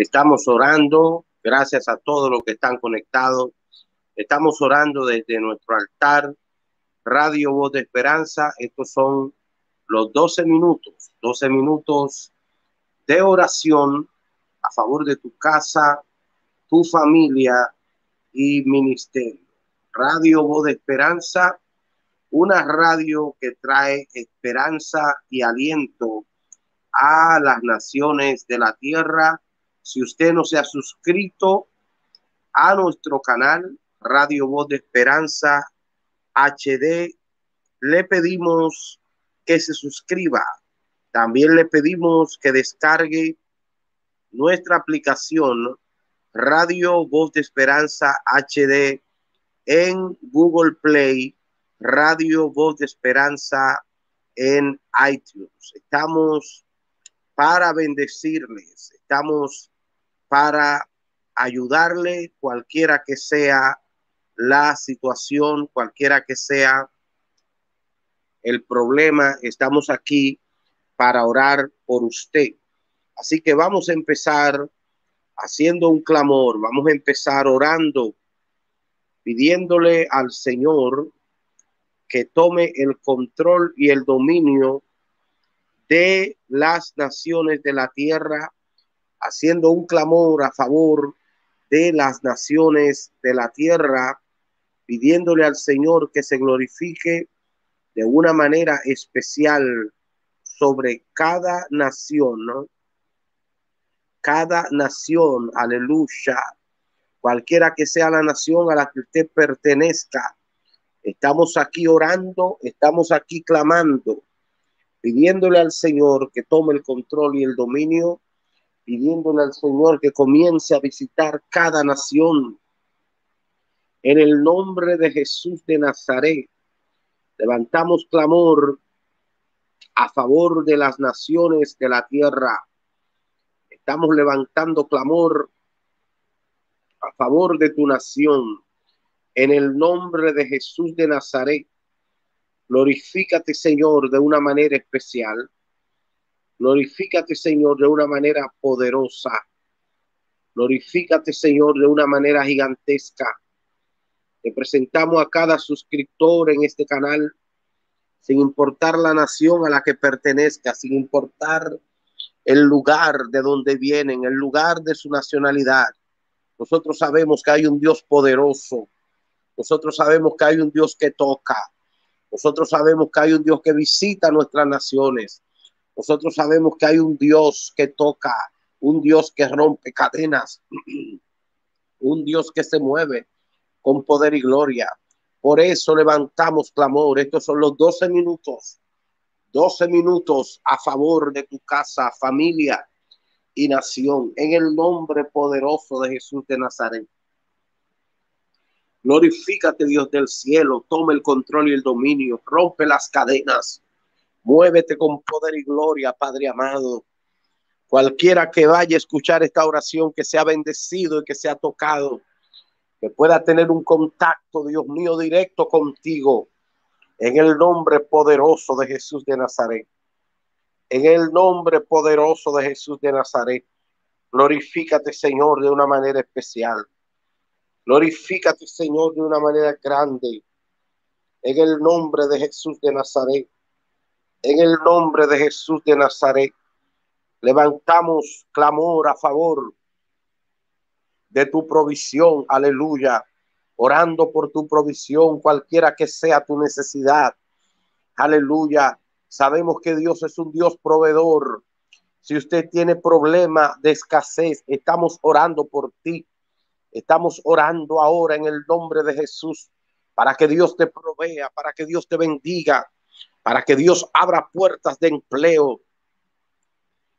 Estamos orando, gracias a todos los que están conectados. Estamos orando desde nuestro altar, Radio Voz de Esperanza. Estos son los 12 minutos, 12 minutos de oración a favor de tu casa, tu familia y ministerio. Radio Voz de Esperanza, una radio que trae esperanza y aliento a las naciones de la tierra. Si usted no se ha suscrito a nuestro canal Radio Voz de Esperanza HD, le pedimos que se suscriba. También le pedimos que descargue nuestra aplicación Radio Voz de Esperanza HD en Google Play, Radio Voz de Esperanza en iTunes. Estamos para bendecirles, estamos para ayudarle cualquiera que sea la situación, cualquiera que sea el problema, estamos aquí para orar por usted. Así que vamos a empezar haciendo un clamor, vamos a empezar orando, pidiéndole al Señor que tome el control y el dominio de las naciones de la tierra, haciendo un clamor a favor de las naciones de la tierra, pidiéndole al Señor que se glorifique de una manera especial sobre cada nación, ¿no? cada nación, aleluya, cualquiera que sea la nación a la que usted pertenezca. Estamos aquí orando, estamos aquí clamando, pidiéndole al Señor que tome el control y el dominio, pidiéndole al Señor que comience a visitar cada nación. En el nombre de Jesús de Nazaret, levantamos clamor a favor de las naciones de la tierra Estamos levantando clamor a favor de tu nación. En el nombre de Jesús de Nazaret, glorifícate, Señor, de una manera especial. Glorifícate, Señor, de una manera poderosa. Glorifícate, Señor, de una manera gigantesca. Te presentamos a cada suscriptor en este canal, sin importar la nación a la que pertenezca, sin importar el lugar de donde vienen, el lugar de su nacionalidad. Nosotros sabemos que hay un Dios poderoso. Nosotros sabemos que hay un Dios que toca. Nosotros sabemos que hay un Dios que visita nuestras naciones. Nosotros sabemos que hay un Dios que toca, un Dios que rompe cadenas, un Dios que se mueve con poder y gloria. Por eso levantamos clamor. Estos son los 12 minutos 12 minutos a favor de tu casa, familia y nación, en el nombre poderoso de Jesús de Nazaret. Glorifícate, Dios del cielo, toma el control y el dominio, rompe las cadenas, muévete con poder y gloria, Padre amado. Cualquiera que vaya a escuchar esta oración, que sea bendecido y que sea tocado, que pueda tener un contacto, Dios mío, directo contigo en el nombre poderoso de Jesús de Nazaret. En el nombre poderoso de Jesús de Nazaret. Glorifícate, Señor, de una manera especial. Glorifícate, Señor, de una manera grande. En el nombre de Jesús de Nazaret. En el nombre de Jesús de Nazaret. Levantamos clamor a favor de tu provisión. Aleluya orando por tu provisión, cualquiera que sea tu necesidad. Aleluya. Sabemos que Dios es un Dios proveedor. Si usted tiene problema de escasez, estamos orando por ti. Estamos orando ahora en el nombre de Jesús para que Dios te provea, para que Dios te bendiga, para que Dios abra puertas de empleo.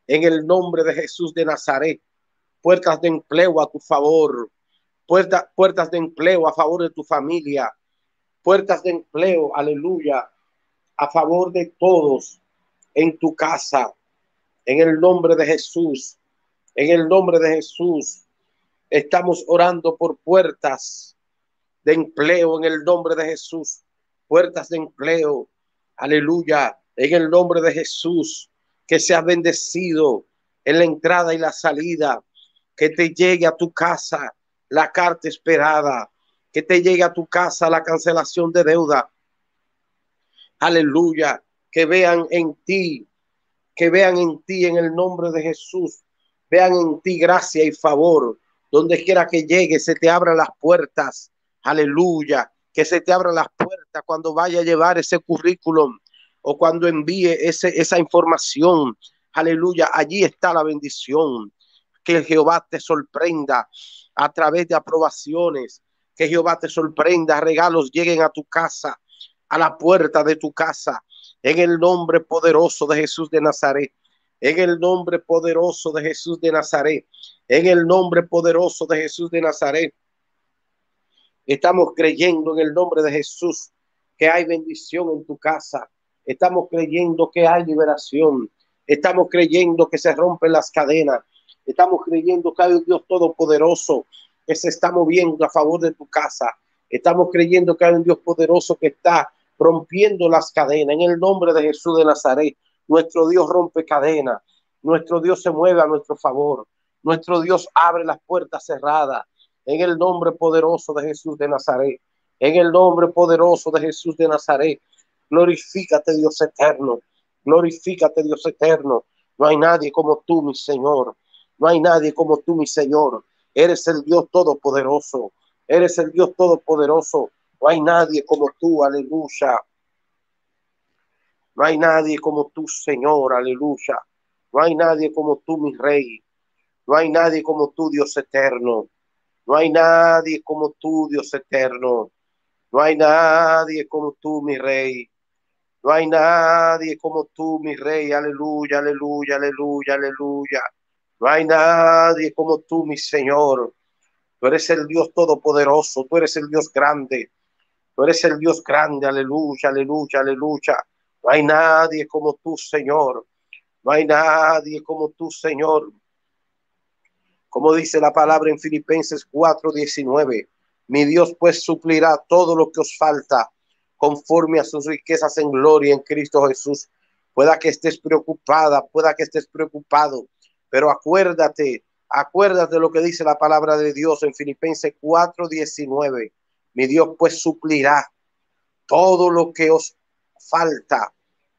En el nombre de Jesús de Nazaret, puertas de empleo a tu favor puertas de empleo a favor de tu familia, puertas de empleo, aleluya, a favor de todos en tu casa, en el nombre de Jesús, en el nombre de Jesús. Estamos orando por puertas de empleo en el nombre de Jesús, puertas de empleo, aleluya, en el nombre de Jesús, que sea bendecido en la entrada y la salida, que te llegue a tu casa la carta esperada, que te llegue a tu casa la cancelación de deuda. Aleluya, que vean en ti, que vean en ti en el nombre de Jesús, vean en ti gracia y favor. Donde quiera que llegue, se te abran las puertas. Aleluya, que se te abran las puertas cuando vaya a llevar ese currículum o cuando envíe ese, esa información. Aleluya, allí está la bendición. Que Jehová te sorprenda a través de aprobaciones. Que Jehová te sorprenda, regalos lleguen a tu casa, a la puerta de tu casa, en el nombre poderoso de Jesús de Nazaret. En el nombre poderoso de Jesús de Nazaret. En el nombre poderoso de Jesús de Nazaret. Estamos creyendo en el nombre de Jesús que hay bendición en tu casa. Estamos creyendo que hay liberación. Estamos creyendo que se rompen las cadenas. Estamos creyendo que hay un Dios todopoderoso que se está moviendo a favor de tu casa. Estamos creyendo que hay un Dios poderoso que está rompiendo las cadenas. En el nombre de Jesús de Nazaret, nuestro Dios rompe cadenas. Nuestro Dios se mueve a nuestro favor. Nuestro Dios abre las puertas cerradas. En el nombre poderoso de Jesús de Nazaret. En el nombre poderoso de Jesús de Nazaret. Glorifícate, Dios eterno. Glorifícate, Dios eterno. No hay nadie como tú, mi Señor. No hay nadie como tú, mi Señor. Eres el Dios todopoderoso. Eres el Dios todopoderoso. No hay nadie como tú, aleluya. No hay nadie como tú, Señor, aleluya. No hay nadie como tú, mi Rey. No hay nadie como tú, Dios eterno. No hay nadie como tú, Dios eterno. No hay nadie como tú, mi Rey. No hay nadie como tú, mi Rey. Aleluya, aleluya, aleluya, aleluya. No hay nadie como tú, mi Señor. Tú eres el Dios todopoderoso, tú eres el Dios grande. Tú eres el Dios grande, aleluya, aleluya, aleluya. No hay nadie como tú, Señor. No hay nadie como tú, Señor. Como dice la palabra en Filipenses 4:19, mi Dios pues suplirá todo lo que os falta conforme a sus riquezas en gloria en Cristo Jesús. Pueda que estés preocupada, pueda que estés preocupado pero acuérdate, acuérdate lo que dice la palabra de Dios en Filipenses 4:19. Mi Dios pues suplirá todo lo que os falta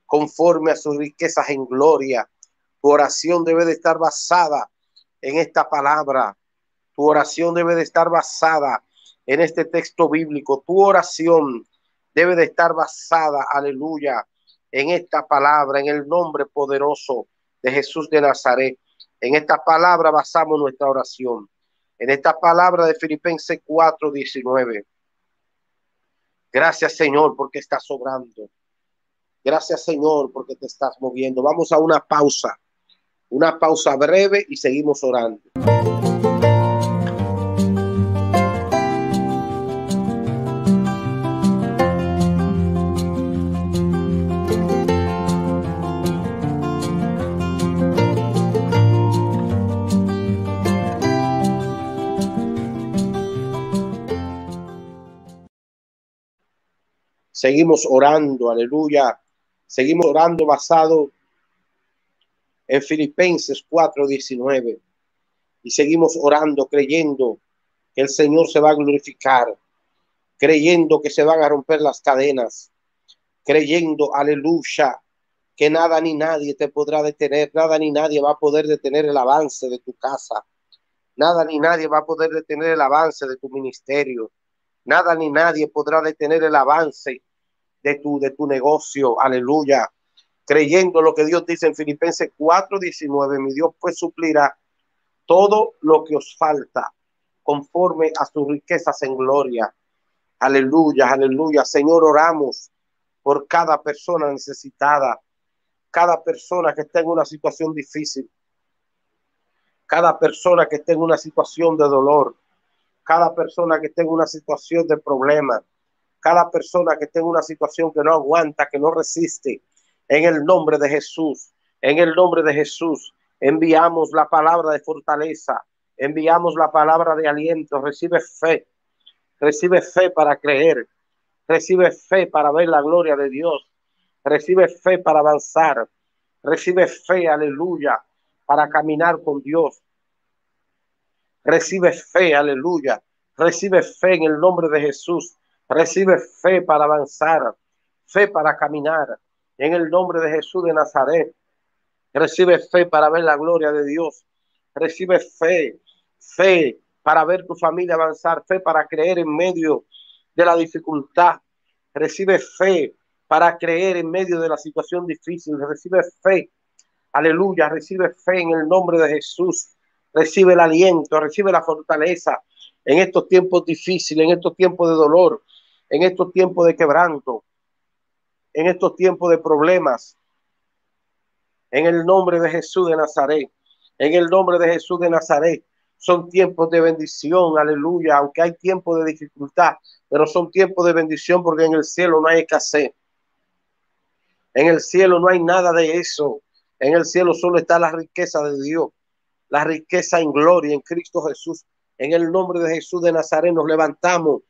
conforme a sus riquezas en gloria. Tu oración debe de estar basada en esta palabra. Tu oración debe de estar basada en este texto bíblico. Tu oración debe de estar basada, aleluya, en esta palabra, en el nombre poderoso de Jesús de Nazaret. En esta palabra basamos nuestra oración. En esta palabra de Filipenses 4:19. Gracias Señor porque estás sobrando. Gracias Señor porque te estás moviendo. Vamos a una pausa. Una pausa breve y seguimos orando. Seguimos orando, aleluya. Seguimos orando basado en Filipenses 4:19. Y seguimos orando, creyendo que el Señor se va a glorificar, creyendo que se van a romper las cadenas, creyendo, aleluya, que nada ni nadie te podrá detener, nada ni nadie va a poder detener el avance de tu casa, nada ni nadie va a poder detener el avance de tu ministerio, nada ni nadie podrá detener el avance de tu, de tu negocio, aleluya, creyendo lo que Dios dice en Filipenses 4:19, mi Dios pues suplirá todo lo que os falta conforme a sus riquezas en gloria. Aleluya, aleluya. Señor, oramos por cada persona necesitada, cada persona que esté en una situación difícil, cada persona que esté en una situación de dolor, cada persona que esté en una situación de problema, cada persona que tenga una situación que no aguanta, que no resiste, en el nombre de Jesús, en el nombre de Jesús, enviamos la palabra de fortaleza, enviamos la palabra de aliento, recibe fe, recibe fe para creer, recibe fe para ver la gloria de Dios, recibe fe para avanzar, recibe fe, aleluya, para caminar con Dios. Recibe fe, aleluya. Recibe fe en el nombre de Jesús. Recibe fe para avanzar, fe para caminar. En el nombre de Jesús de Nazaret. Recibe fe para ver la gloria de Dios. Recibe fe, fe para ver tu familia avanzar, fe para creer en medio de la dificultad. Recibe fe para creer en medio de la situación difícil. Recibe fe. Aleluya. Recibe fe en el nombre de Jesús. Recibe el aliento, recibe la fortaleza en estos tiempos difíciles, en estos tiempos de dolor, en estos tiempos de quebranto, en estos tiempos de problemas. En el nombre de Jesús de Nazaret. En el nombre de Jesús de Nazaret. Son tiempos de bendición, aleluya, aunque hay tiempos de dificultad, pero son tiempos de bendición porque en el cielo no hay escasez. En el cielo no hay nada de eso. En el cielo solo está la riqueza de Dios, la riqueza en gloria en Cristo Jesús. En el nombre de Jesús de Nazaret nos levantamos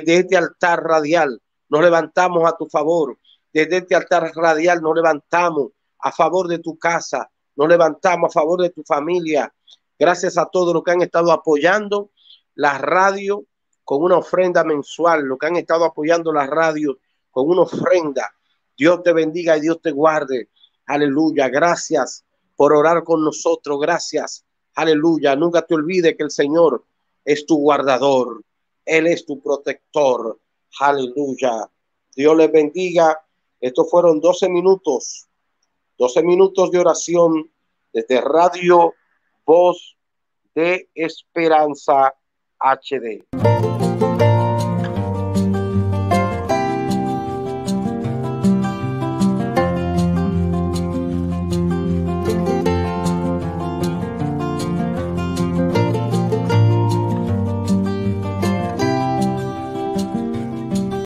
desde este altar radial, nos levantamos a tu favor. Desde este altar radial nos levantamos a favor de tu casa, nos levantamos a favor de tu familia. Gracias a todos los que han estado apoyando la radio con una ofrenda mensual, los que han estado apoyando la radio con una ofrenda Dios te bendiga y Dios te guarde. Aleluya. Gracias por orar con nosotros. Gracias. Aleluya. Nunca te olvides que el Señor es tu guardador. Él es tu protector. Aleluya. Dios les bendiga. Estos fueron 12 minutos. 12 minutos de oración desde Radio Voz de Esperanza HD.